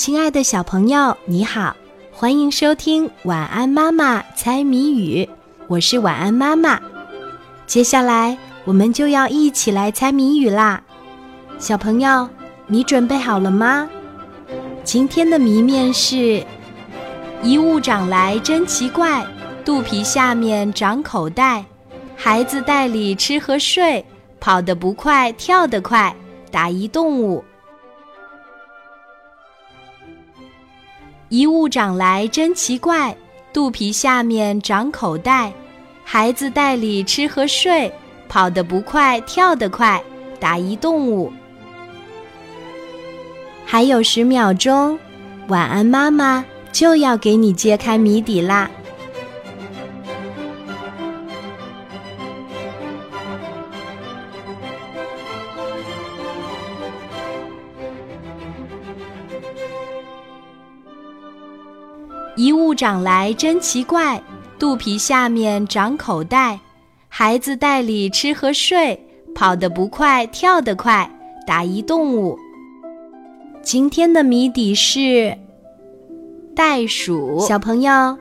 亲爱的小朋友，你好，欢迎收听《晚安妈妈猜谜语》，我是晚安妈妈。接下来我们就要一起来猜谜语啦，小朋友，你准备好了吗？今天的谜面是：一物长来真奇怪，肚皮下面长口袋，孩子袋里吃和睡，跑得不快，跳得快，打一动物。一物长来真奇怪，肚皮下面长口袋，孩子袋里吃和睡，跑得不快，跳得快，打一动物。还有十秒钟，晚安妈妈就要给你揭开谜底啦。一物长来真奇怪，肚皮下面长口袋，孩子袋里吃和睡，跑得不快，跳得快，打一动物。今天的谜底是袋鼠，小朋友，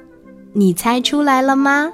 你猜出来了吗？